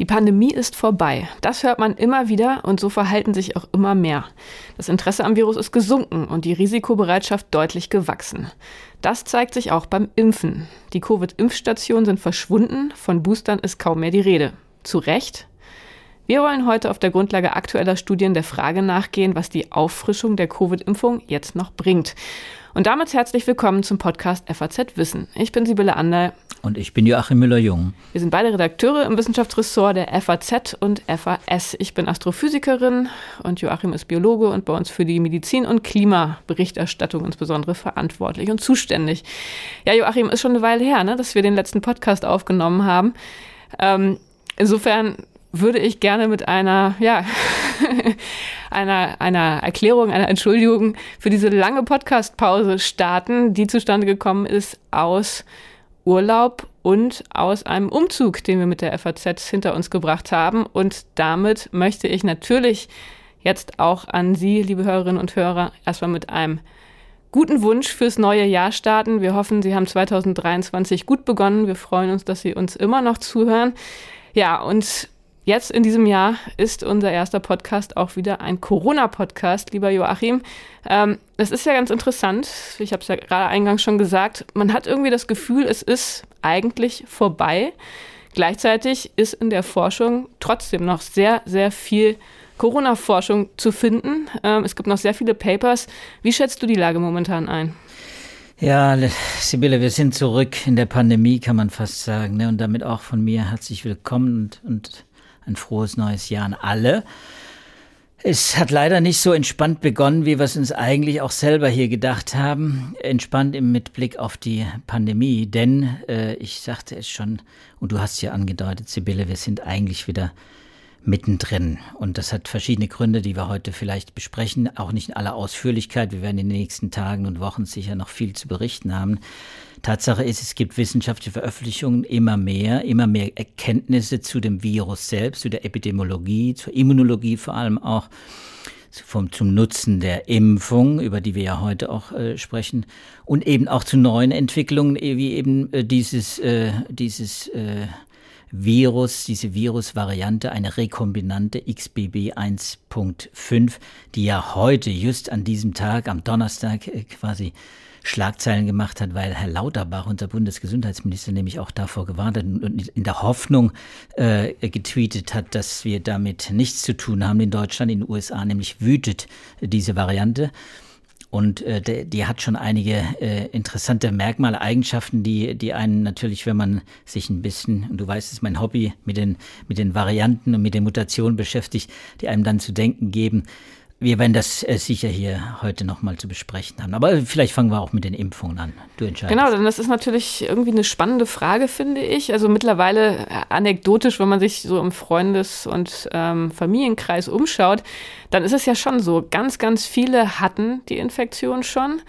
Die Pandemie ist vorbei. Das hört man immer wieder und so verhalten sich auch immer mehr. Das Interesse am Virus ist gesunken und die Risikobereitschaft deutlich gewachsen. Das zeigt sich auch beim Impfen. Die Covid-Impfstationen sind verschwunden, von Boostern ist kaum mehr die Rede. Zu Recht? Wir wollen heute auf der Grundlage aktueller Studien der Frage nachgehen, was die Auffrischung der Covid-Impfung jetzt noch bringt. Und damit herzlich willkommen zum Podcast FAZ Wissen. Ich bin Sibylle Anderl. Und ich bin Joachim Müller-Jung. Wir sind beide Redakteure im Wissenschaftsressort der FAZ und FAS. Ich bin Astrophysikerin und Joachim ist Biologe und bei uns für die Medizin- und Klimaberichterstattung insbesondere verantwortlich und zuständig. Ja, Joachim, ist schon eine Weile her, ne, dass wir den letzten Podcast aufgenommen haben. Ähm, insofern würde ich gerne mit einer, ja, einer, einer Erklärung, einer Entschuldigung für diese lange Podcastpause starten, die zustande gekommen ist aus Urlaub und aus einem Umzug, den wir mit der FAZ hinter uns gebracht haben. Und damit möchte ich natürlich jetzt auch an Sie, liebe Hörerinnen und Hörer, erstmal mit einem guten Wunsch fürs neue Jahr starten. Wir hoffen, Sie haben 2023 gut begonnen. Wir freuen uns, dass Sie uns immer noch zuhören. Ja, und Jetzt in diesem Jahr ist unser erster Podcast auch wieder ein Corona-Podcast, lieber Joachim. Ähm, das ist ja ganz interessant. Ich habe es ja gerade eingangs schon gesagt. Man hat irgendwie das Gefühl, es ist eigentlich vorbei. Gleichzeitig ist in der Forschung trotzdem noch sehr, sehr viel Corona-Forschung zu finden. Ähm, es gibt noch sehr viele Papers. Wie schätzt du die Lage momentan ein? Ja, Sibylle, wir sind zurück in der Pandemie, kann man fast sagen. Ne? Und damit auch von mir herzlich willkommen und, und ein frohes neues Jahr an alle. Es hat leider nicht so entspannt begonnen, wie wir es uns eigentlich auch selber hier gedacht haben. Entspannt im mit Blick auf die Pandemie, denn äh, ich sagte es schon, und du hast ja angedeutet, Sibylle, wir sind eigentlich wieder mittendrin. Und das hat verschiedene Gründe, die wir heute vielleicht besprechen, auch nicht in aller Ausführlichkeit. Wir werden in den nächsten Tagen und Wochen sicher noch viel zu berichten haben. Tatsache ist, es gibt wissenschaftliche Veröffentlichungen immer mehr, immer mehr Erkenntnisse zu dem Virus selbst, zu der Epidemiologie, zur Immunologie vor allem auch. Vom, zum Nutzen der Impfung, über die wir ja heute auch äh, sprechen, und eben auch zu neuen Entwicklungen, wie eben äh, dieses, äh, dieses äh, Virus, diese Virusvariante, eine rekombinante XBB 1.5, die ja heute, just an diesem Tag, am Donnerstag äh, quasi Schlagzeilen gemacht hat, weil Herr Lauterbach, unser Bundesgesundheitsminister, nämlich auch davor gewarnt hat und in der Hoffnung äh, getweetet hat, dass wir damit nichts zu tun haben in Deutschland, in den USA, nämlich wütet diese Variante. Und äh, die, die hat schon einige äh, interessante Merkmale, Eigenschaften, die, die einen natürlich, wenn man sich ein bisschen, und du weißt, es mein Hobby, mit den, mit den Varianten und mit den Mutationen beschäftigt, die einem dann zu denken geben, wir werden das äh, sicher hier heute nochmal zu besprechen haben. Aber vielleicht fangen wir auch mit den Impfungen an. Du entscheidest. Genau, denn das ist natürlich irgendwie eine spannende Frage, finde ich. Also mittlerweile äh, anekdotisch, wenn man sich so im Freundes- und ähm, Familienkreis umschaut, dann ist es ja schon so, ganz, ganz viele hatten die Infektion schon.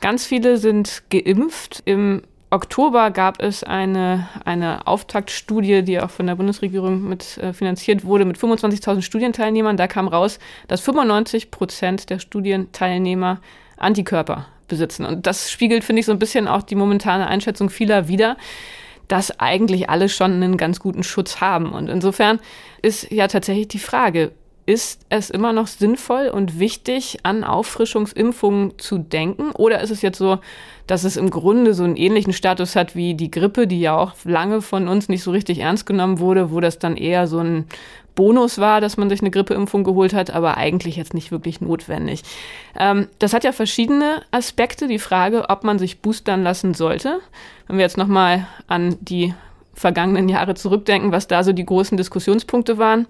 Ganz viele sind geimpft. Im Oktober gab es eine, eine Auftaktstudie, die auch von der Bundesregierung mit äh, finanziert wurde, mit 25.000 Studienteilnehmern. Da kam raus, dass 95 Prozent der Studienteilnehmer Antikörper besitzen. Und das spiegelt, finde ich, so ein bisschen auch die momentane Einschätzung vieler wider, dass eigentlich alle schon einen ganz guten Schutz haben. Und insofern ist ja tatsächlich die Frage, ist es immer noch sinnvoll und wichtig, an Auffrischungsimpfungen zu denken? Oder ist es jetzt so, dass es im Grunde so einen ähnlichen Status hat wie die Grippe, die ja auch lange von uns nicht so richtig ernst genommen wurde, wo das dann eher so ein Bonus war, dass man sich eine Grippeimpfung geholt hat, aber eigentlich jetzt nicht wirklich notwendig. Ähm, das hat ja verschiedene Aspekte. Die Frage, ob man sich boostern lassen sollte. Wenn wir jetzt nochmal an die vergangenen Jahre zurückdenken, was da so die großen Diskussionspunkte waren.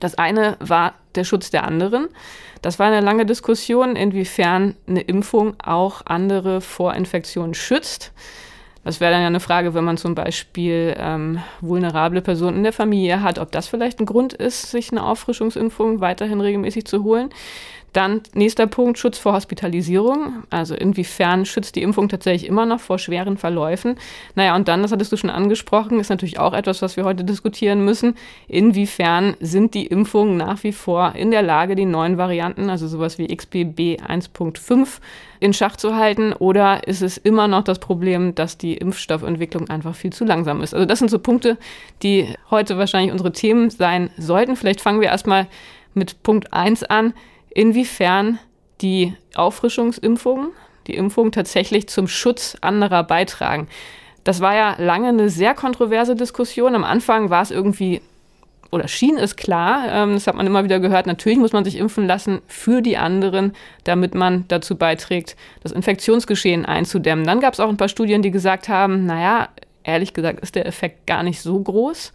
Das eine war der Schutz der anderen. Das war eine lange Diskussion, inwiefern eine Impfung auch andere vor Infektionen schützt. Das wäre dann ja eine Frage, wenn man zum Beispiel ähm, vulnerable Personen in der Familie hat, ob das vielleicht ein Grund ist, sich eine Auffrischungsimpfung weiterhin regelmäßig zu holen. Dann nächster Punkt, Schutz vor Hospitalisierung. Also inwiefern schützt die Impfung tatsächlich immer noch vor schweren Verläufen? Naja, und dann, das hattest du schon angesprochen, ist natürlich auch etwas, was wir heute diskutieren müssen. Inwiefern sind die Impfungen nach wie vor in der Lage, die neuen Varianten, also sowas wie XBB 1.5, in Schach zu halten? Oder ist es immer noch das Problem, dass die Impfstoffentwicklung einfach viel zu langsam ist? Also das sind so Punkte, die heute wahrscheinlich unsere Themen sein sollten. Vielleicht fangen wir erstmal mit Punkt 1 an inwiefern die Auffrischungsimpfungen, die Impfungen tatsächlich zum Schutz anderer beitragen. Das war ja lange eine sehr kontroverse Diskussion. Am Anfang war es irgendwie oder schien es klar, ähm, das hat man immer wieder gehört, natürlich muss man sich impfen lassen für die anderen, damit man dazu beiträgt, das Infektionsgeschehen einzudämmen. Dann gab es auch ein paar Studien, die gesagt haben, naja, ehrlich gesagt ist der Effekt gar nicht so groß.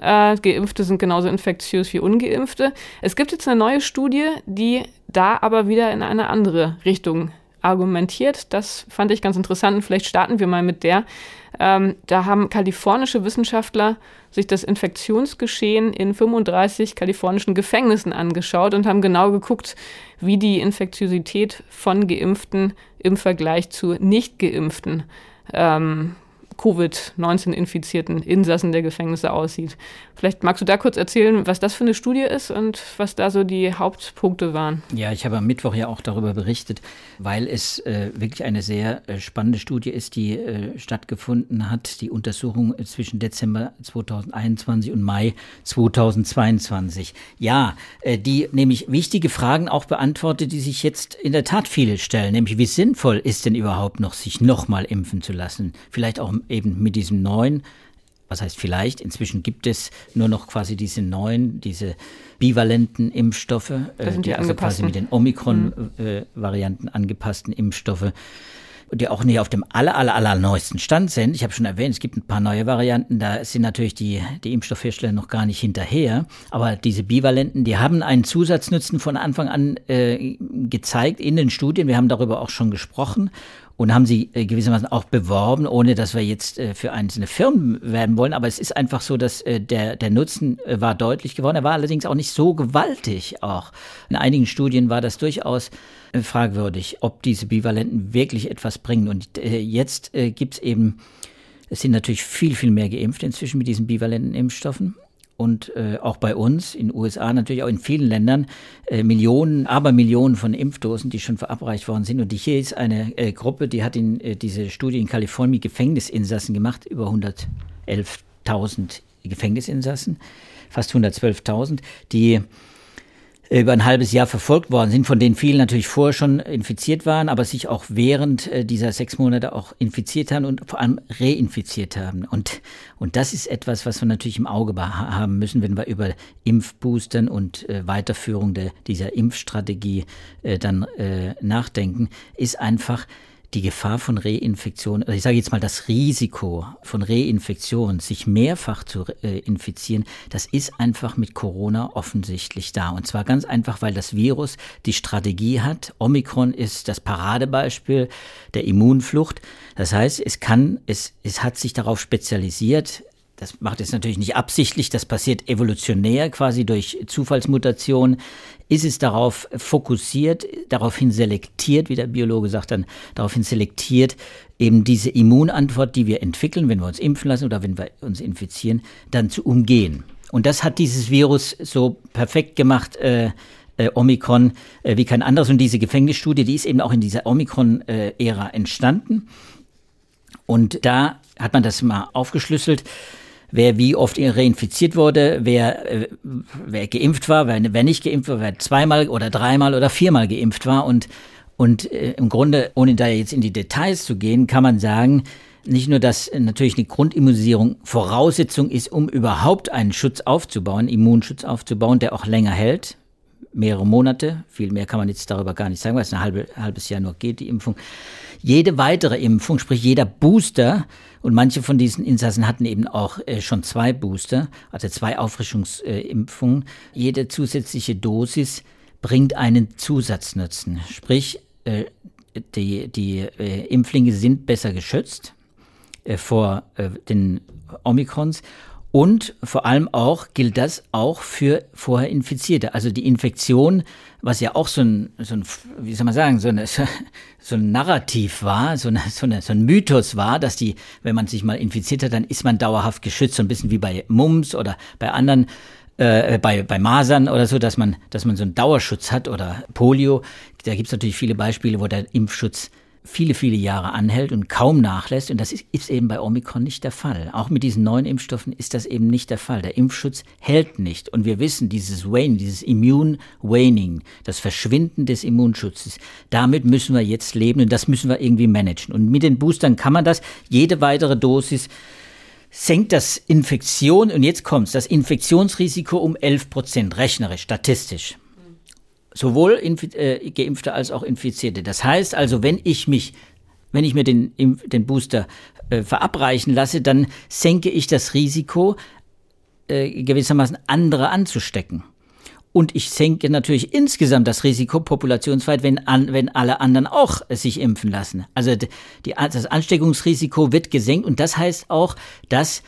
Äh, Geimpfte sind genauso infektiös wie Ungeimpfte. Es gibt jetzt eine neue Studie, die da aber wieder in eine andere Richtung argumentiert. Das fand ich ganz interessant und vielleicht starten wir mal mit der. Ähm, da haben kalifornische Wissenschaftler sich das Infektionsgeschehen in 35 kalifornischen Gefängnissen angeschaut und haben genau geguckt, wie die Infektiosität von Geimpften im Vergleich zu Nicht-Geimpften ähm, Covid-19-infizierten Insassen der Gefängnisse aussieht. Vielleicht magst du da kurz erzählen, was das für eine Studie ist und was da so die Hauptpunkte waren. Ja, ich habe am Mittwoch ja auch darüber berichtet, weil es äh, wirklich eine sehr äh, spannende Studie ist, die äh, stattgefunden hat, die Untersuchung zwischen Dezember 2021 und Mai 2022. Ja, äh, die nämlich wichtige Fragen auch beantwortet, die sich jetzt in der Tat viele stellen, nämlich wie sinnvoll ist denn überhaupt noch, sich nochmal impfen zu lassen? Vielleicht auch eben mit diesem neuen, was heißt vielleicht, inzwischen gibt es nur noch quasi diese neuen, diese bivalenten Impfstoffe, äh, die, die also quasi mit den Omikron-Varianten mhm. äh, angepassten Impfstoffe die auch nicht auf dem aller, aller, aller neuesten Stand sind. Ich habe schon erwähnt, es gibt ein paar neue Varianten, da sind natürlich die, die Impfstoffhersteller noch gar nicht hinterher. Aber diese Bivalenten, die haben einen Zusatznutzen von Anfang an äh, gezeigt in den Studien. Wir haben darüber auch schon gesprochen und haben sie äh, gewissermaßen auch beworben, ohne dass wir jetzt äh, für einzelne Firmen werden wollen. Aber es ist einfach so, dass äh, der, der Nutzen war deutlich geworden. Er war allerdings auch nicht so gewaltig auch. In einigen Studien war das durchaus fragwürdig, ob diese Bivalenten wirklich etwas bringen. Und jetzt gibt es eben, es sind natürlich viel, viel mehr geimpft inzwischen mit diesen bivalenten Impfstoffen und äh, auch bei uns in den USA, natürlich auch in vielen Ländern, äh, Millionen, aber Millionen von Impfdosen, die schon verabreicht worden sind. Und hier ist eine äh, Gruppe, die hat in, äh, diese Studie in Kalifornien Gefängnisinsassen gemacht, über 111.000 Gefängnisinsassen, fast 112.000, die über ein halbes Jahr verfolgt worden sind, von denen viele natürlich vorher schon infiziert waren, aber sich auch während äh, dieser sechs Monate auch infiziert haben und vor allem reinfiziert haben. Und, und das ist etwas, was wir natürlich im Auge haben müssen, wenn wir über Impfboostern und äh, Weiterführung der, dieser Impfstrategie äh, dann äh, nachdenken, ist einfach, die Gefahr von Reinfektion, also ich sage jetzt mal das Risiko von Reinfektion, sich mehrfach zu äh, infizieren, das ist einfach mit Corona offensichtlich da. Und zwar ganz einfach, weil das Virus die Strategie hat. Omikron ist das Paradebeispiel der Immunflucht. Das heißt, es kann, es, es hat sich darauf spezialisiert, das macht es natürlich nicht absichtlich, das passiert evolutionär quasi durch Zufallsmutation. Ist es darauf fokussiert, daraufhin selektiert, wie der Biologe sagt dann, daraufhin selektiert, eben diese Immunantwort, die wir entwickeln, wenn wir uns impfen lassen oder wenn wir uns infizieren, dann zu umgehen. Und das hat dieses Virus so perfekt gemacht, äh, äh, Omikron, äh, wie kein anderes. Und diese Gefängnisstudie, die ist eben auch in dieser Omikron-Ära entstanden. Und da hat man das mal aufgeschlüsselt wer wie oft reinfiziert wurde, wer, äh, wer geimpft war, wer, wer nicht geimpft war, wer zweimal oder dreimal oder viermal geimpft war. Und, und äh, im Grunde, ohne da jetzt in die Details zu gehen, kann man sagen, nicht nur, dass natürlich eine Grundimmunisierung Voraussetzung ist, um überhaupt einen Schutz aufzubauen, Immunschutz aufzubauen, der auch länger hält, mehrere Monate. Viel mehr kann man jetzt darüber gar nicht sagen, weil es ein halbe, halbes Jahr nur geht, die Impfung. Jede weitere Impfung, sprich jeder Booster, und manche von diesen Insassen hatten eben auch äh, schon zwei Booster, also zwei Auffrischungsimpfungen. Jede zusätzliche Dosis bringt einen Zusatznutzen. Sprich, äh, die, die äh, Impflinge sind besser geschützt äh, vor äh, den Omikrons Und vor allem auch gilt das auch für vorher Infizierte. Also die Infektion, was ja auch so ein, so ein wie soll man sagen, so, eine, so ein Narrativ war, so, eine, so, eine, so ein Mythos war, dass die, wenn man sich mal infiziert hat, dann ist man dauerhaft geschützt, so ein bisschen wie bei Mumps oder bei anderen äh, bei, bei Masern oder so, dass man, dass man so einen Dauerschutz hat oder Polio. Da gibt es natürlich viele Beispiele, wo der Impfschutz viele, viele Jahre anhält und kaum nachlässt. Und das ist, eben bei Omikron nicht der Fall. Auch mit diesen neuen Impfstoffen ist das eben nicht der Fall. Der Impfschutz hält nicht. Und wir wissen, dieses Wane, dieses Immune Waning, das Verschwinden des Immunschutzes, damit müssen wir jetzt leben und das müssen wir irgendwie managen. Und mit den Boostern kann man das. Jede weitere Dosis senkt das Infektion, und jetzt kommt's, das Infektionsrisiko um 11 Prozent, rechnerisch, statistisch sowohl äh, Geimpfte als auch Infizierte. Das heißt also, wenn ich mich, wenn ich mir den, den Booster äh, verabreichen lasse, dann senke ich das Risiko, äh, gewissermaßen andere anzustecken. Und ich senke natürlich insgesamt das Risiko populationsweit, wenn, an, wenn alle anderen auch sich impfen lassen. Also die, das Ansteckungsrisiko wird gesenkt und das heißt auch, dass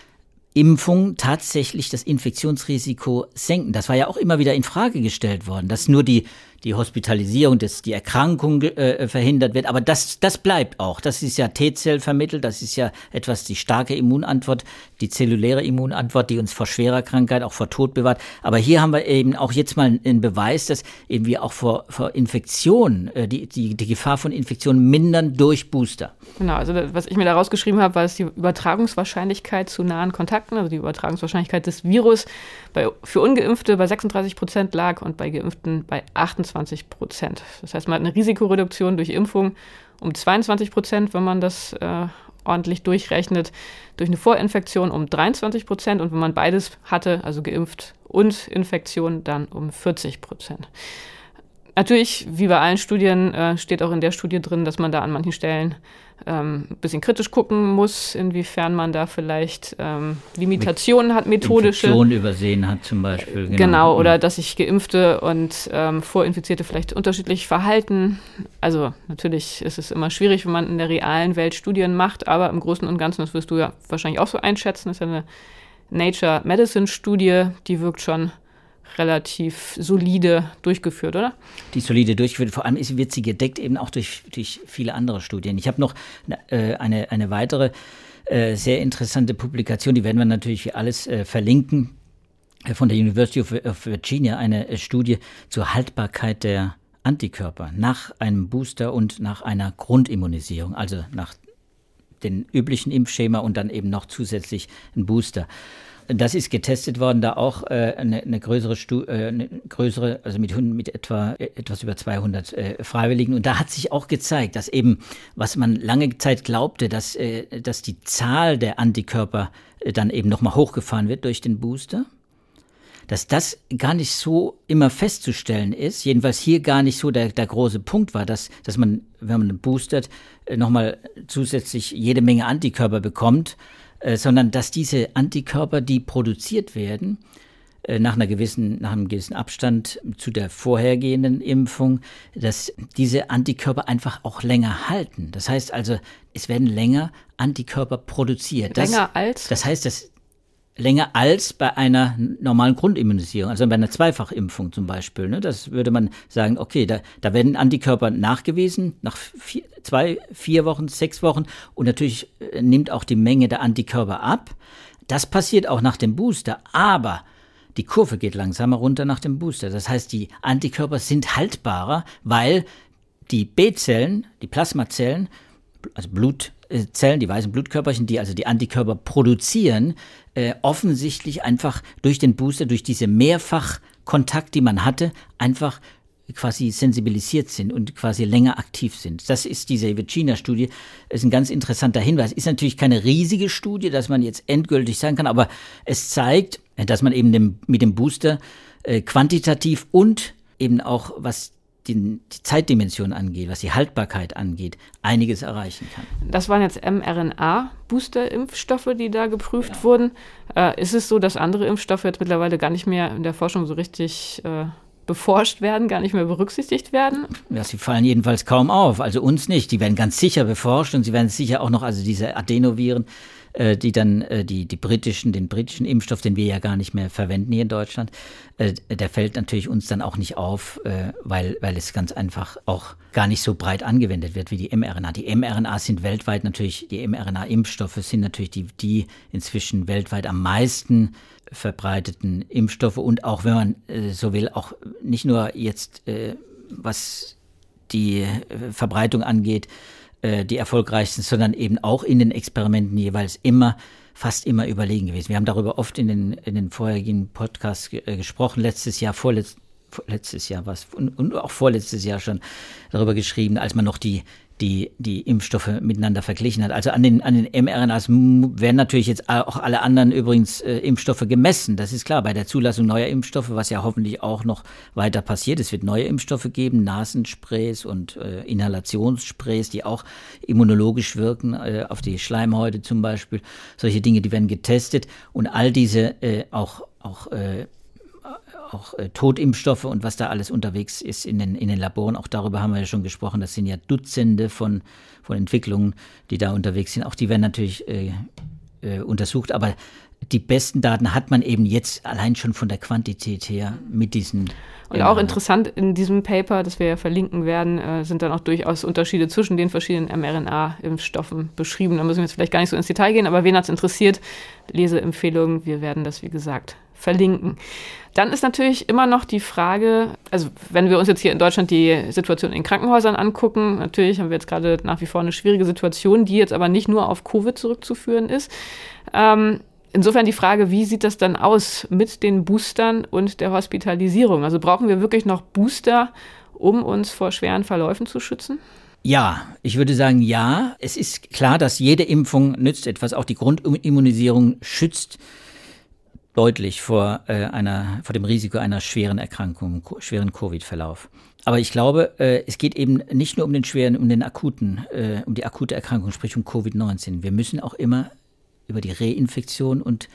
Impfung tatsächlich das Infektionsrisiko senken. Das war ja auch immer wieder in Frage gestellt worden, dass nur die die Hospitalisierung, dass die Erkrankung äh, verhindert wird. Aber das, das bleibt auch. Das ist ja T-Zell vermittelt. Das ist ja etwas, die starke Immunantwort, die zelluläre Immunantwort, die uns vor schwerer Krankheit, auch vor Tod bewahrt. Aber hier haben wir eben auch jetzt mal einen Beweis, dass eben wir auch vor, vor Infektionen, äh, die, die, die Gefahr von Infektionen mindern durch Booster. Genau, also was ich mir da rausgeschrieben habe, war es die Übertragungswahrscheinlichkeit zu nahen Kontakten, also die Übertragungswahrscheinlichkeit des Virus bei, für Ungeimpfte bei 36 Prozent lag und bei Geimpften bei 28 Prozent. Das heißt, man hat eine Risikoreduktion durch Impfung um 22 Prozent, wenn man das äh, ordentlich durchrechnet, durch eine Vorinfektion um 23 Prozent und wenn man beides hatte, also geimpft und Infektion, dann um 40 Prozent. Natürlich, wie bei allen Studien, äh, steht auch in der Studie drin, dass man da an manchen Stellen ähm, ein bisschen kritisch gucken muss, inwiefern man da vielleicht ähm, Limitationen hat, methodische. Infektionen übersehen hat zum Beispiel. Genau, genau oder dass sich Geimpfte und ähm, Vorinfizierte vielleicht unterschiedlich verhalten. Also natürlich ist es immer schwierig, wenn man in der realen Welt Studien macht, aber im Großen und Ganzen, das wirst du ja wahrscheinlich auch so einschätzen, ist ja eine Nature Medicine Studie, die wirkt schon relativ solide durchgeführt, oder? Die solide durchgeführt. Vor allem wird sie gedeckt eben auch durch, durch viele andere Studien. Ich habe noch äh, eine, eine weitere äh, sehr interessante Publikation, die werden wir natürlich alles äh, verlinken, äh, von der University of, Virginia, eine äh, Studie zur Haltbarkeit der Antikörper nach einem Booster und nach einer Grundimmunisierung, also nach den üblichen Impfschema und dann eben noch zusätzlich ein Booster. Das ist getestet worden, da auch äh, eine, eine, größere, Stu äh, eine größere, also mit Hunden mit etwa äh, etwas über 200 äh, Freiwilligen. Und da hat sich auch gezeigt, dass eben, was man lange Zeit glaubte, dass, äh, dass die Zahl der Antikörper äh, dann eben nochmal hochgefahren wird durch den Booster dass das gar nicht so immer festzustellen ist, jedenfalls hier gar nicht so der, der große Punkt war, dass, dass man, wenn man boostert, nochmal zusätzlich jede Menge Antikörper bekommt, äh, sondern dass diese Antikörper, die produziert werden, äh, nach, einer gewissen, nach einem gewissen Abstand zu der vorhergehenden Impfung, dass diese Antikörper einfach auch länger halten. Das heißt also, es werden länger Antikörper produziert. Das, länger als? Das heißt, dass länger als bei einer normalen Grundimmunisierung, also bei einer Zweifachimpfung zum Beispiel. Ne? Das würde man sagen, okay, da, da werden Antikörper nachgewiesen nach vier, zwei, vier Wochen, sechs Wochen und natürlich äh, nimmt auch die Menge der Antikörper ab. Das passiert auch nach dem Booster, aber die Kurve geht langsamer runter nach dem Booster. Das heißt, die Antikörper sind haltbarer, weil die B-Zellen, die Plasmazellen, also Blutzellen, die weißen Blutkörperchen, die also die Antikörper produzieren, äh, offensichtlich einfach durch den Booster, durch diese Mehrfachkontakt, die man hatte, einfach quasi sensibilisiert sind und quasi länger aktiv sind. Das ist diese Virginia-Studie, ist ein ganz interessanter Hinweis. Ist natürlich keine riesige Studie, dass man jetzt endgültig sagen kann, aber es zeigt, dass man eben dem, mit dem Booster äh, quantitativ und eben auch was die, die Zeitdimension angeht, was die Haltbarkeit angeht, einiges erreichen kann. Das waren jetzt mRNA-Booster-Impfstoffe, die da geprüft genau. wurden. Äh, ist es so, dass andere Impfstoffe jetzt mittlerweile gar nicht mehr in der Forschung so richtig äh, beforscht werden, gar nicht mehr berücksichtigt werden? Ja, sie fallen jedenfalls kaum auf. Also uns nicht. Die werden ganz sicher beforscht und sie werden sicher auch noch, also diese Adenoviren, äh, die dann äh, die, die britischen, den britischen Impfstoff, den wir ja gar nicht mehr verwenden hier in Deutschland, äh, der fällt natürlich uns dann auch nicht auf, äh, weil, weil es ganz einfach auch gar nicht so breit angewendet wird wie die mRNA. Die mRNA sind weltweit natürlich, die mRNA-Impfstoffe sind natürlich die, die inzwischen weltweit am meisten verbreiteten Impfstoffe und auch, wenn man äh, so will, auch nicht nur jetzt, was die Verbreitung angeht, äh, die erfolgreichsten, sondern eben auch in den Experimenten jeweils immer fast immer überlegen gewesen. Wir haben darüber oft in den, in den vorherigen Podcasts äh, gesprochen, letztes Jahr, vorletz, letztes Jahr was und, und auch vorletztes Jahr schon darüber geschrieben, als man noch die die, die Impfstoffe miteinander verglichen hat. Also an den, an den mRNAs werden natürlich jetzt auch alle anderen übrigens äh, Impfstoffe gemessen. Das ist klar, bei der Zulassung neuer Impfstoffe, was ja hoffentlich auch noch weiter passiert. Es wird neue Impfstoffe geben, Nasensprays und äh, Inhalationssprays, die auch immunologisch wirken, äh, auf die Schleimhäute zum Beispiel. Solche Dinge, die werden getestet und all diese äh, auch, auch äh, auch äh, Totimpfstoffe und was da alles unterwegs ist in den, in den Laboren. Auch darüber haben wir ja schon gesprochen. Das sind ja Dutzende von, von Entwicklungen, die da unterwegs sind. Auch die werden natürlich äh, äh, untersucht. Aber die besten Daten hat man eben jetzt allein schon von der Quantität her mit diesen. Und auch interessant in diesem Paper, das wir ja verlinken werden, äh, sind dann auch durchaus Unterschiede zwischen den verschiedenen mRNA-Impfstoffen beschrieben. Da müssen wir jetzt vielleicht gar nicht so ins Detail gehen, aber wen hat es interessiert? Leseempfehlungen. Wir werden das, wie gesagt, verlinken. Dann ist natürlich immer noch die Frage, also wenn wir uns jetzt hier in Deutschland die Situation in Krankenhäusern angucken, natürlich haben wir jetzt gerade nach wie vor eine schwierige Situation, die jetzt aber nicht nur auf Covid zurückzuführen ist. Ähm, insofern die Frage, wie sieht das dann aus mit den Boostern und der Hospitalisierung? Also brauchen wir wirklich noch Booster, um uns vor schweren Verläufen zu schützen? Ja, ich würde sagen ja. Es ist klar, dass jede Impfung nützt etwas. Auch die Grundimmunisierung schützt deutlich vor, äh, einer, vor dem Risiko einer schweren Erkrankung, schweren Covid-Verlauf. Aber ich glaube, äh, es geht eben nicht nur um den schweren, um den akuten, äh, um die akute Erkrankung, sprich um Covid-19. Wir müssen auch immer über die Reinfektion und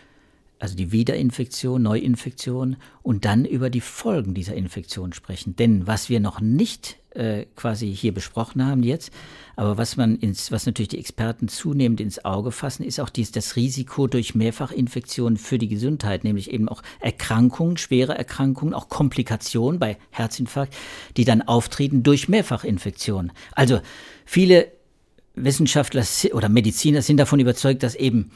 also die Wiederinfektion, Neuinfektion und dann über die Folgen dieser Infektion sprechen. Denn was wir noch nicht äh, quasi hier besprochen haben jetzt, aber was man ins, was natürlich die Experten zunehmend ins Auge fassen, ist auch dies, das Risiko durch Mehrfachinfektionen für die Gesundheit, nämlich eben auch Erkrankungen, schwere Erkrankungen, auch Komplikationen bei Herzinfarkt, die dann auftreten durch Mehrfachinfektionen. Also viele Wissenschaftler oder Mediziner sind davon überzeugt, dass eben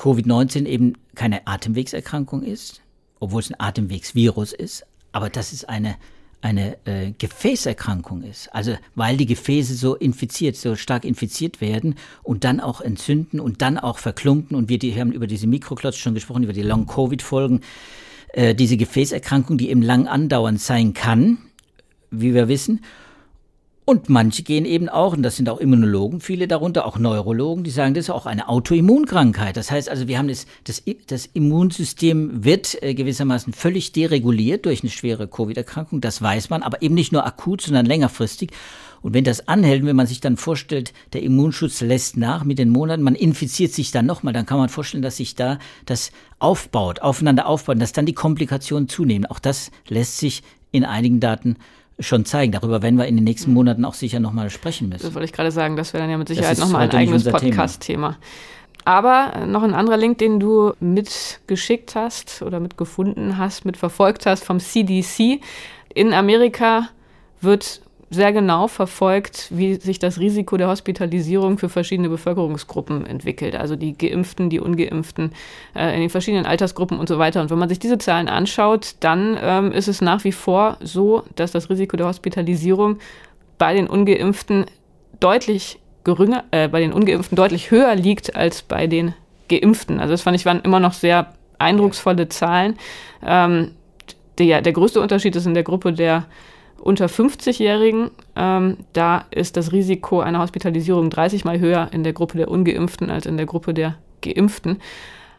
Covid-19 eben keine Atemwegserkrankung ist, obwohl es ein Atemwegsvirus ist, aber dass es eine, eine äh, Gefäßerkrankung ist. Also weil die Gefäße so infiziert, so stark infiziert werden und dann auch entzünden und dann auch verklumpen. Und wir, die, haben über diese Mikroklotz schon gesprochen, über die Long-Covid-Folgen. Äh, diese Gefäßerkrankung, die eben lang andauernd sein kann, wie wir wissen. Und manche gehen eben auch, und das sind auch Immunologen, viele darunter, auch Neurologen, die sagen, das ist auch eine Autoimmunkrankheit. Das heißt also, wir haben das, das, das Immunsystem wird äh, gewissermaßen völlig dereguliert durch eine schwere Covid-Erkrankung, das weiß man, aber eben nicht nur akut, sondern längerfristig. Und wenn das anhält, wenn man sich dann vorstellt, der Immunschutz lässt nach mit den Monaten, man infiziert sich dann nochmal, dann kann man vorstellen, dass sich da das aufbaut, aufeinander aufbaut, dass dann die Komplikationen zunehmen. Auch das lässt sich in einigen Daten schon zeigen. Darüber werden wir in den nächsten Monaten auch sicher nochmal sprechen müssen. Das wollte ich gerade sagen, das wäre dann ja mit Sicherheit nochmal ein eigenes Podcast-Thema. Aber noch ein anderer Link, den du mitgeschickt hast oder mitgefunden hast, mitverfolgt hast vom CDC. In Amerika wird sehr genau verfolgt, wie sich das Risiko der Hospitalisierung für verschiedene Bevölkerungsgruppen entwickelt. Also die Geimpften, die Ungeimpften, äh, in den verschiedenen Altersgruppen und so weiter. Und wenn man sich diese Zahlen anschaut, dann ähm, ist es nach wie vor so, dass das Risiko der Hospitalisierung bei den Ungeimpften deutlich geringer, äh, bei den Ungeimpften deutlich höher liegt als bei den Geimpften. Also das fand ich waren immer noch sehr eindrucksvolle Zahlen. Ähm, der, der größte Unterschied ist in der Gruppe der unter 50-Jährigen, ähm, da ist das Risiko einer Hospitalisierung 30 mal höher in der Gruppe der Ungeimpften als in der Gruppe der Geimpften.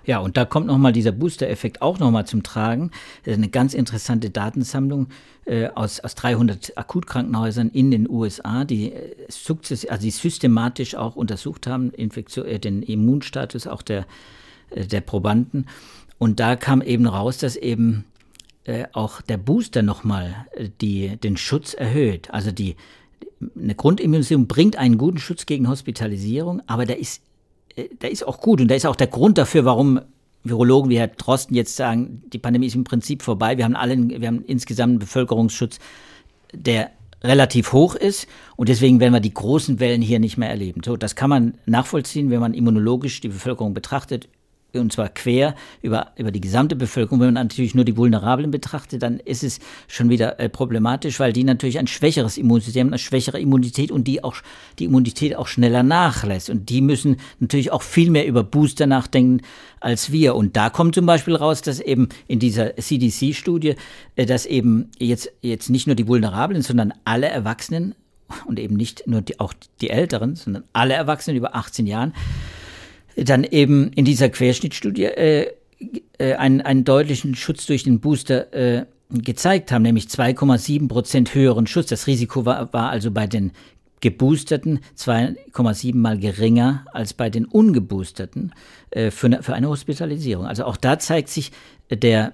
Ja, und da kommt nochmal dieser Booster-Effekt auch nochmal zum Tragen. Eine ganz interessante Datensammlung äh, aus, aus 300 Akutkrankenhäusern in den USA, die, äh, also die systematisch auch untersucht haben, Infektion, äh, den Immunstatus auch der, äh, der Probanden. Und da kam eben raus, dass eben äh, auch der Booster nochmal äh, die, den Schutz erhöht. Also die, eine Grundimmunisierung bringt einen guten Schutz gegen Hospitalisierung, aber der ist äh, der ist auch gut und da ist auch der Grund dafür, warum Virologen wie Herr Drosten jetzt sagen, die Pandemie ist im Prinzip vorbei. Wir haben allen, wir haben insgesamt einen Bevölkerungsschutz, der relativ hoch ist und deswegen werden wir die großen Wellen hier nicht mehr erleben. So, das kann man nachvollziehen, wenn man immunologisch die Bevölkerung betrachtet und zwar quer über, über die gesamte Bevölkerung. Wenn man natürlich nur die Vulnerablen betrachtet, dann ist es schon wieder äh, problematisch, weil die natürlich ein schwächeres Immunsystem eine schwächere Immunität und die auch die Immunität auch schneller nachlässt. Und die müssen natürlich auch viel mehr über Booster nachdenken als wir. Und da kommt zum Beispiel raus, dass eben in dieser CDC-Studie, äh, dass eben jetzt, jetzt nicht nur die Vulnerablen, sondern alle Erwachsenen und eben nicht nur die, auch die Älteren, sondern alle Erwachsenen über 18 Jahren, dann eben in dieser Querschnittstudie äh, äh, einen, einen deutlichen Schutz durch den Booster äh, gezeigt haben, nämlich 2,7 Prozent höheren Schutz. Das Risiko war, war also bei den Geboosterten 2,7 mal geringer als bei den Ungeboosterten äh, für, eine, für eine Hospitalisierung. Also auch da zeigt sich der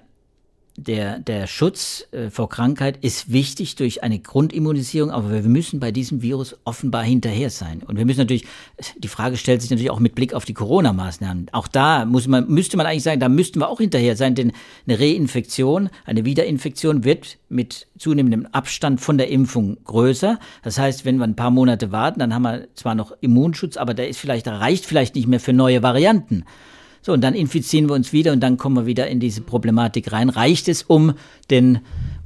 der, der Schutz äh, vor Krankheit ist wichtig durch eine Grundimmunisierung, aber wir müssen bei diesem Virus offenbar hinterher sein. Und wir müssen natürlich, die Frage stellt sich natürlich auch mit Blick auf die Corona-Maßnahmen. Auch da muss man, müsste man eigentlich sagen, da müssten wir auch hinterher sein, denn eine Reinfektion, eine Wiederinfektion wird mit zunehmendem Abstand von der Impfung größer. Das heißt, wenn wir ein paar Monate warten, dann haben wir zwar noch Immunschutz, aber der ist vielleicht, der reicht vielleicht nicht mehr für neue Varianten. So, und dann infizieren wir uns wieder und dann kommen wir wieder in diese Problematik rein. Reicht es, um den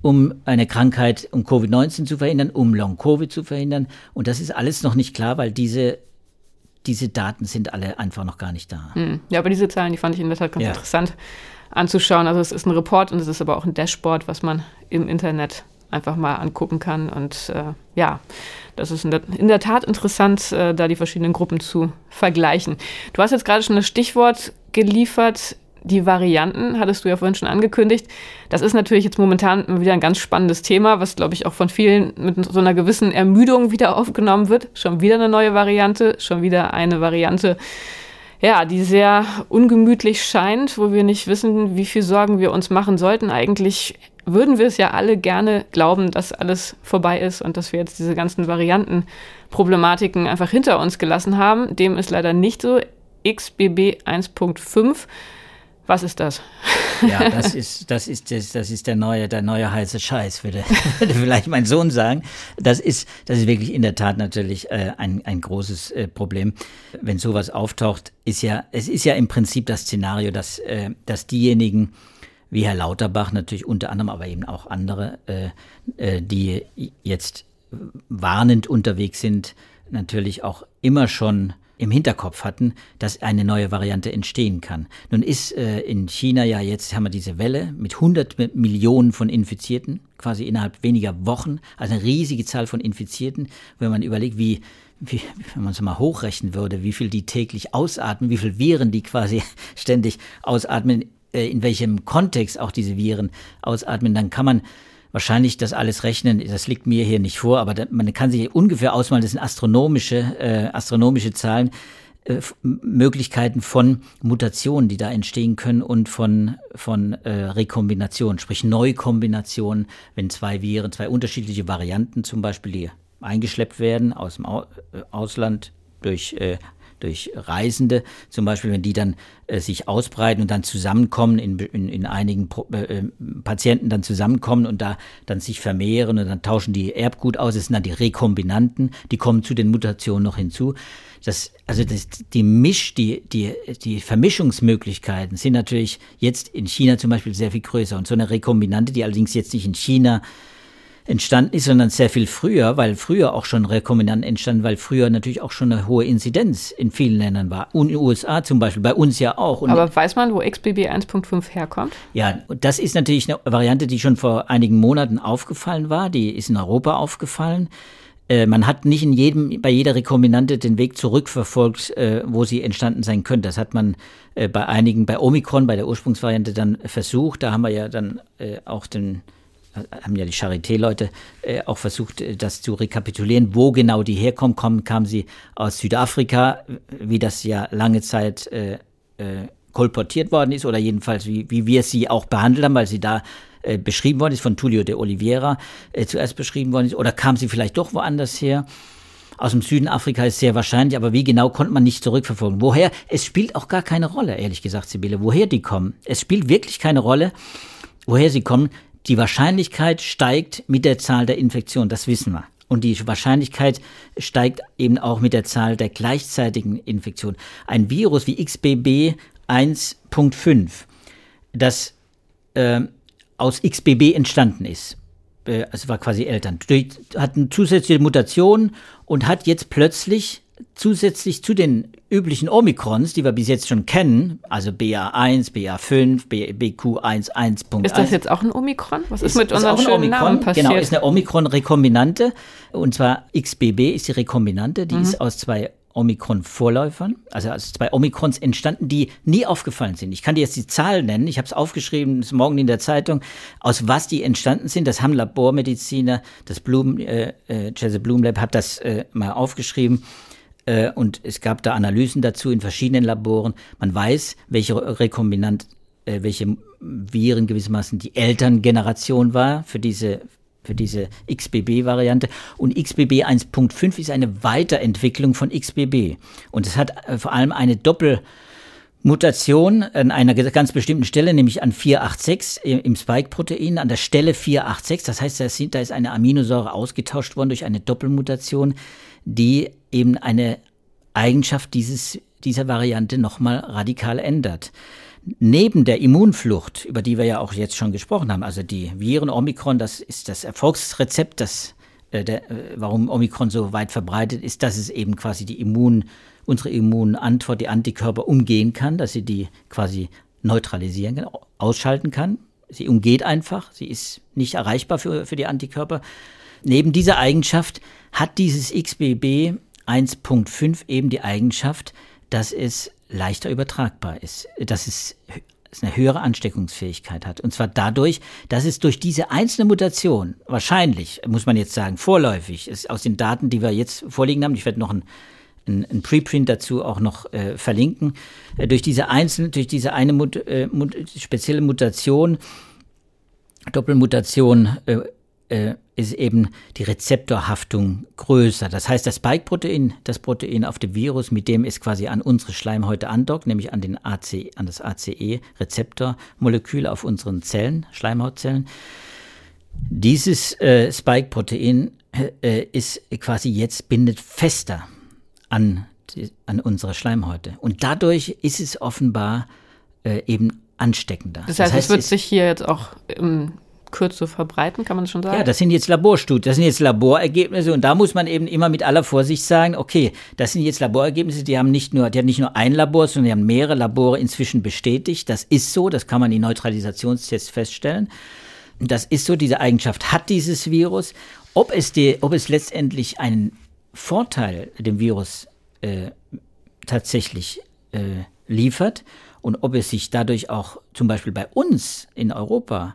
um eine Krankheit, um Covid-19 zu verhindern, um Long-Covid zu verhindern? Und das ist alles noch nicht klar, weil diese diese Daten sind alle einfach noch gar nicht da. Hm. Ja, aber diese Zahlen, die fand ich in der Tat ganz ja. interessant anzuschauen. Also es ist ein Report und es ist aber auch ein Dashboard, was man im Internet einfach mal angucken kann. Und äh, ja, das ist in der, in der Tat interessant, äh, da die verschiedenen Gruppen zu vergleichen. Du hast jetzt gerade schon das Stichwort geliefert. Die Varianten hattest du ja vorhin schon angekündigt. Das ist natürlich jetzt momentan wieder ein ganz spannendes Thema, was, glaube ich, auch von vielen mit so einer gewissen Ermüdung wieder aufgenommen wird. Schon wieder eine neue Variante, schon wieder eine Variante, ja, die sehr ungemütlich scheint, wo wir nicht wissen, wie viel Sorgen wir uns machen sollten. Eigentlich würden wir es ja alle gerne glauben, dass alles vorbei ist und dass wir jetzt diese ganzen Variantenproblematiken einfach hinter uns gelassen haben. Dem ist leider nicht so. XBB 1.5 was ist das? Ja, das ist, das ist, das, das ist der neue, der neue heiße Scheiß, würde, würde vielleicht mein Sohn sagen. Das ist, das ist wirklich in der Tat natürlich äh, ein, ein großes äh, Problem. Wenn sowas auftaucht, ist ja, es ist ja im Prinzip das Szenario, dass, äh, dass diejenigen, wie Herr Lauterbach natürlich unter anderem, aber eben auch andere, äh, äh, die jetzt warnend unterwegs sind, natürlich auch immer schon im Hinterkopf hatten, dass eine neue Variante entstehen kann. Nun ist äh, in China ja jetzt, haben wir diese Welle mit 100 Millionen von Infizierten, quasi innerhalb weniger Wochen, also eine riesige Zahl von Infizierten, wenn man überlegt, wie, wie, wenn man es mal hochrechnen würde, wie viel die täglich ausatmen, wie viel Viren die quasi ständig ausatmen, in welchem Kontext auch diese Viren ausatmen, dann kann man wahrscheinlich das alles rechnen, das liegt mir hier nicht vor, aber man kann sich ungefähr ausmalen, das sind astronomische, äh, astronomische Zahlen, äh, Möglichkeiten von Mutationen, die da entstehen können und von, von äh, Rekombinationen, sprich Neukombinationen, wenn zwei Viren, zwei unterschiedliche Varianten zum Beispiel, die eingeschleppt werden aus dem Au äh, Ausland durch äh, durch Reisende, zum Beispiel, wenn die dann äh, sich ausbreiten und dann zusammenkommen, in, in, in einigen Pro, äh, äh, Patienten dann zusammenkommen und da dann sich vermehren und dann tauschen die Erbgut aus, das sind dann die Rekombinanten, die kommen zu den Mutationen noch hinzu. Das, also das, die Misch, die, die, die Vermischungsmöglichkeiten sind natürlich jetzt in China zum Beispiel sehr viel größer. Und so eine Rekombinante, die allerdings jetzt nicht in China entstanden ist, sondern sehr viel früher, weil früher auch schon Rekombinanten entstanden, weil früher natürlich auch schon eine hohe Inzidenz in vielen Ländern war. Und in den USA zum Beispiel, bei uns ja auch. Und Aber weiß man, wo XBB 1.5 herkommt? Ja, das ist natürlich eine Variante, die schon vor einigen Monaten aufgefallen war. Die ist in Europa aufgefallen. Äh, man hat nicht in jedem, bei jeder Rekombinante den Weg zurückverfolgt, äh, wo sie entstanden sein könnte. Das hat man äh, bei einigen, bei Omikron, bei der Ursprungsvariante dann versucht. Da haben wir ja dann auch den haben ja die Charité-Leute äh, auch versucht, äh, das zu rekapitulieren, wo genau die herkommen. Kommen, kamen sie aus Südafrika, wie das ja lange Zeit äh, äh, kolportiert worden ist, oder jedenfalls wie, wie wir sie auch behandelt haben, weil sie da äh, beschrieben worden ist, von Tullio de Oliveira äh, zuerst beschrieben worden ist, oder kam sie vielleicht doch woanders her? aus dem Süden Afrika ist sehr wahrscheinlich, aber wie genau konnte man nicht zurückverfolgen. Woher? Es spielt auch gar keine Rolle, ehrlich gesagt, Sibylle, woher die kommen. Es spielt wirklich keine Rolle, woher sie kommen. Die Wahrscheinlichkeit steigt mit der Zahl der Infektionen, das wissen wir. Und die Wahrscheinlichkeit steigt eben auch mit der Zahl der gleichzeitigen Infektionen. Ein Virus wie XBB 1.5, das äh, aus XBB entstanden ist, äh, also war quasi Eltern, durch, hat eine zusätzliche Mutation und hat jetzt plötzlich zusätzlich zu den üblichen Omikrons, die wir bis jetzt schon kennen, also BA1, BA5, BQ1, 1.1. Ist das jetzt auch ein Omikron? Was ist, ist mit unserem schönen Omikron, Namen passiert? Genau, ist eine Omikron-Rekombinante. Und zwar XBB ist die Rekombinante, die mhm. ist aus zwei Omikron-Vorläufern, also aus zwei Omikrons entstanden, die nie aufgefallen sind. Ich kann dir jetzt die Zahl nennen, ich habe es aufgeschrieben, ist morgen in der Zeitung, aus was die entstanden sind. Das haben Labormediziner, das Blum, äh, äh, Jesse Bloom Lab hat das äh, mal aufgeschrieben. Äh, und es gab da Analysen dazu in verschiedenen Laboren. Man weiß, welche Rekombinant, äh, welche Viren gewissermaßen die Elterngeneration war für diese für diese XBB-Variante. Und XBB 1.5 ist eine Weiterentwicklung von XBB. Und es hat äh, vor allem eine Doppelmutation an einer ganz bestimmten Stelle, nämlich an 486 im Spike-Protein, an der Stelle 486. Das heißt, da ist eine Aminosäure ausgetauscht worden durch eine Doppelmutation, die eben eine Eigenschaft dieses, dieser Variante nochmal radikal ändert. Neben der Immunflucht, über die wir ja auch jetzt schon gesprochen haben, also die Viren Omikron, das ist das Erfolgsrezept, das, äh, der, äh, warum Omikron so weit verbreitet ist, dass es eben quasi die Immun, unsere Immunantwort, die Antikörper umgehen kann, dass sie die quasi neutralisieren kann, ausschalten kann. Sie umgeht einfach, sie ist nicht erreichbar für, für die Antikörper. Neben dieser Eigenschaft hat dieses XBB 1.5 eben die Eigenschaft, dass es leichter übertragbar ist, dass es eine höhere Ansteckungsfähigkeit hat. Und zwar dadurch, dass es durch diese einzelne Mutation, wahrscheinlich, muss man jetzt sagen, vorläufig, ist aus den Daten, die wir jetzt vorliegen haben, ich werde noch ein, ein, ein Preprint dazu auch noch äh, verlinken, äh, durch diese einzelne, durch diese eine Mut, äh, Mut, spezielle Mutation, Doppelmutation, äh, ist eben die Rezeptorhaftung größer. Das heißt, das Spike-Protein, das Protein auf dem Virus, mit dem es quasi an unsere Schleimhäute andockt, nämlich an, den AC, an das ACE-Rezeptormolekül auf unseren Zellen, Schleimhautzellen, dieses äh, Spike-Protein äh, ist quasi jetzt bindet fester an, die, an unsere Schleimhäute. Und dadurch ist es offenbar äh, eben ansteckender. Das heißt, das heißt es wird sich hier jetzt auch im Kürze verbreiten, kann man schon sagen? Ja, das sind jetzt Laborstudien, das sind jetzt Laborergebnisse und da muss man eben immer mit aller Vorsicht sagen, okay, das sind jetzt Laborergebnisse, die haben nicht nur, die haben nicht nur ein Labor, sondern die haben mehrere Labore inzwischen bestätigt. Das ist so, das kann man in Neutralisationstests feststellen. Das ist so, diese Eigenschaft hat dieses Virus. Ob es, die, ob es letztendlich einen Vorteil dem Virus äh, tatsächlich äh, liefert und ob es sich dadurch auch zum Beispiel bei uns in Europa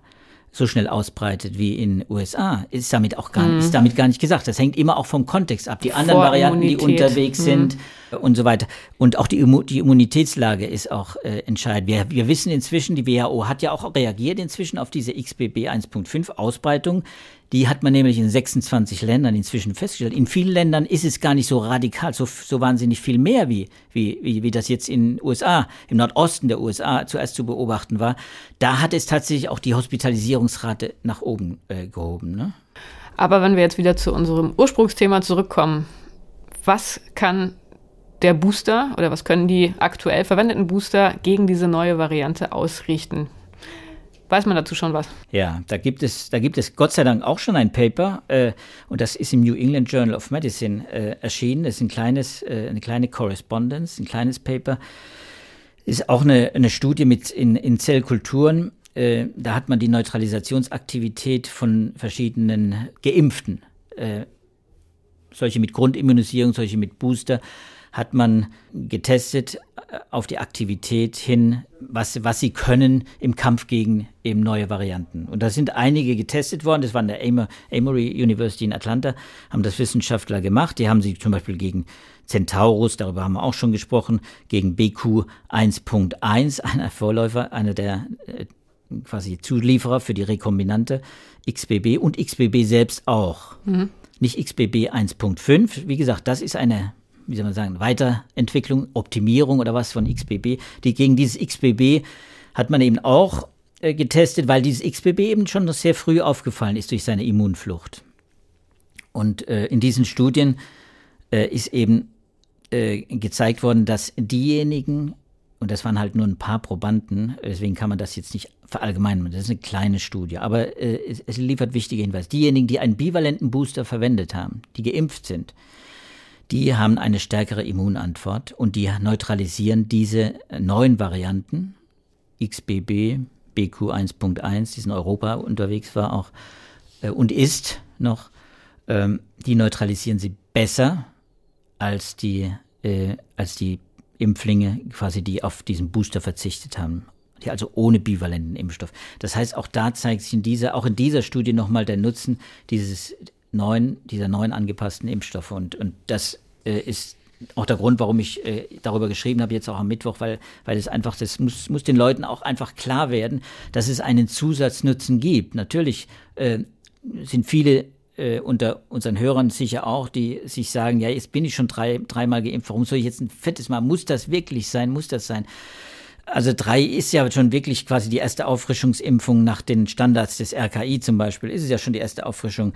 so schnell ausbreitet wie in den USA, ist damit auch gar, mhm. ist damit gar nicht gesagt. Das hängt immer auch vom Kontext ab. Die anderen Varianten, die unterwegs mhm. sind und so weiter. Und auch die, die Immunitätslage ist auch äh, entscheidend. Wir, wir wissen inzwischen, die WHO hat ja auch reagiert inzwischen auf diese XBB 1.5 Ausbreitung. Die hat man nämlich in 26 Ländern inzwischen festgestellt. In vielen Ländern ist es gar nicht so radikal, so, so wahnsinnig viel mehr, wie, wie, wie, wie das jetzt in USA, im Nordosten der USA zuerst zu beobachten war. Da hat es tatsächlich auch die Hospitalisierungsrate nach oben äh, gehoben. Ne? Aber wenn wir jetzt wieder zu unserem Ursprungsthema zurückkommen, was kann der Booster oder was können die aktuell verwendeten Booster gegen diese neue Variante ausrichten? Weiß man dazu schon was? Ja, da gibt es, da gibt es Gott sei Dank auch schon ein Paper äh, und das ist im New England Journal of Medicine äh, erschienen. Das ist ein kleines, äh, eine kleine Correspondence, ein kleines Paper. Ist auch eine, eine Studie mit in, in Zellkulturen. Äh, da hat man die Neutralisationsaktivität von verschiedenen Geimpften, äh, solche mit Grundimmunisierung, solche mit Booster, hat man getestet äh, auf die Aktivität hin, was, was sie können im Kampf gegen eben neue Varianten. Und da sind einige getestet worden. Das war an der Emory University in Atlanta, haben das Wissenschaftler gemacht. Die haben sie zum Beispiel gegen Centaurus, darüber haben wir auch schon gesprochen, gegen BQ 1.1, einer Vorläufer, einer der äh, quasi Zulieferer für die rekombinante XBB und XBB selbst auch. Mhm. nicht XBB 1.5. Wie gesagt, das ist eine, wie soll man sagen, Weiterentwicklung, Optimierung oder was von XBB. Die gegen dieses XBB hat man eben auch äh, getestet, weil dieses XBB eben schon sehr früh aufgefallen ist durch seine Immunflucht. Und äh, in diesen Studien äh, ist eben äh, gezeigt worden, dass diejenigen, und das waren halt nur ein paar Probanden, deswegen kann man das jetzt nicht verallgemeinern, das ist eine kleine Studie, aber äh, es, es liefert wichtige Hinweise. Diejenigen, die einen bivalenten Booster verwendet haben, die geimpft sind, die haben eine stärkere Immunantwort und die neutralisieren diese neuen Varianten, XBB, BQ 1.1, die in Europa unterwegs war auch äh, und ist noch, ähm, die neutralisieren sie besser als die, äh, als die Impflinge, quasi die auf diesen Booster verzichtet haben. Die also ohne bivalenten Impfstoff. Das heißt, auch da zeigt sich in dieser, auch in dieser Studie nochmal der Nutzen dieses neuen, dieser neuen angepassten Impfstoffe. Und, und das äh, ist auch der Grund, warum ich äh, darüber geschrieben habe, jetzt auch am Mittwoch, weil, weil es einfach, das muss, muss den Leuten auch einfach klar werden, dass es einen Zusatznutzen gibt. Natürlich äh, sind viele äh, unter unseren Hörern sicher auch, die sich sagen, ja, jetzt bin ich schon drei, dreimal geimpft, warum soll ich jetzt ein fettes Mal? Muss das wirklich sein? Muss das sein? Also drei ist ja schon wirklich quasi die erste Auffrischungsimpfung nach den Standards des RKI zum Beispiel. Ist es ja schon die erste Auffrischung.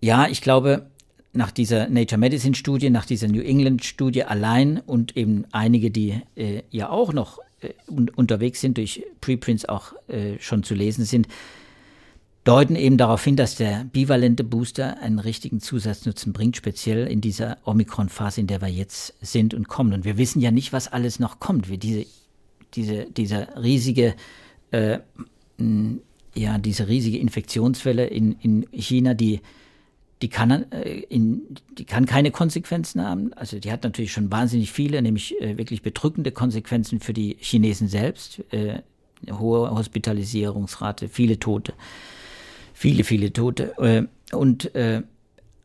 Ja, ich glaube, nach dieser Nature Medicine Studie, nach dieser New England Studie allein und eben einige, die äh, ja auch noch äh, un unterwegs sind, durch Preprints auch äh, schon zu lesen sind, deuten eben darauf hin, dass der bivalente Booster einen richtigen Zusatznutzen bringt, speziell in dieser Omikron-Phase, in der wir jetzt sind und kommen. Und wir wissen ja nicht, was alles noch kommt. Wie diese, diese, dieser riesige, äh, ja, diese riesige Infektionswelle in, in China, die, die kann, äh, in, die kann keine Konsequenzen haben. Also die hat natürlich schon wahnsinnig viele, nämlich äh, wirklich bedrückende Konsequenzen für die Chinesen selbst. Äh, hohe Hospitalisierungsrate, viele Tote viele, viele Tote. Und,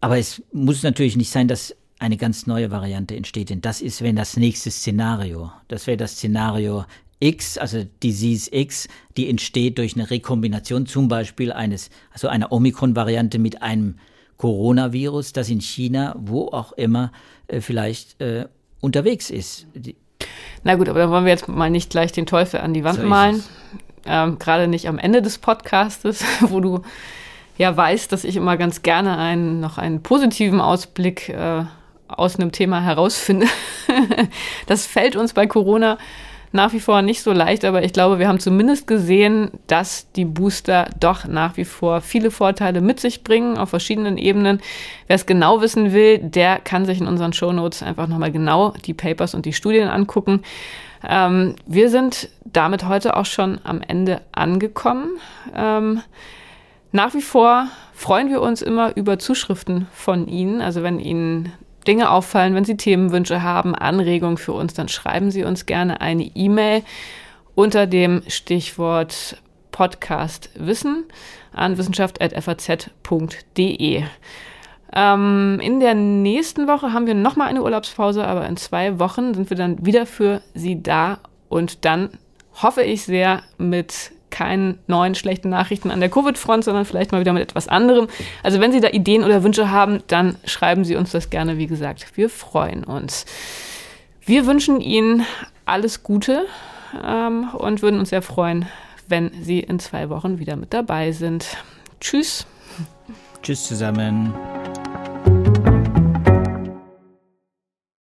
aber es muss natürlich nicht sein, dass eine ganz neue Variante entsteht. Denn das ist, wenn das nächste Szenario. Das wäre das Szenario X, also Disease X, die entsteht durch eine Rekombination zum Beispiel eines, also einer Omikron-Variante mit einem Coronavirus, das in China, wo auch immer, äh, vielleicht äh, unterwegs ist. Na gut, aber dann wollen wir jetzt mal nicht gleich den Teufel an die Wand so malen ähm, gerade nicht am Ende des Podcastes, wo du ja weißt, dass ich immer ganz gerne einen, noch einen positiven Ausblick äh, aus einem Thema herausfinde. das fällt uns bei Corona nach wie vor nicht so leicht, aber ich glaube, wir haben zumindest gesehen, dass die Booster doch nach wie vor viele Vorteile mit sich bringen auf verschiedenen Ebenen. Wer es genau wissen will, der kann sich in unseren Shownotes einfach nochmal genau die Papers und die Studien angucken. Ähm, wir sind damit heute auch schon am Ende angekommen. Ähm, nach wie vor freuen wir uns immer über Zuschriften von Ihnen. Also wenn Ihnen Dinge auffallen, wenn Sie Themenwünsche haben, Anregungen für uns, dann schreiben Sie uns gerne eine E-Mail unter dem Stichwort Podcast Wissen an wissenschaft.faz.de. Ähm, in der nächsten Woche haben wir nochmal eine Urlaubspause, aber in zwei Wochen sind wir dann wieder für Sie da und dann hoffe ich sehr mit keinen neuen schlechten Nachrichten an der Covid-Front, sondern vielleicht mal wieder mit etwas anderem. Also wenn Sie da Ideen oder Wünsche haben, dann schreiben Sie uns das gerne. Wie gesagt, wir freuen uns. Wir wünschen Ihnen alles Gute ähm, und würden uns sehr freuen, wenn Sie in zwei Wochen wieder mit dabei sind. Tschüss. Tschüss zusammen.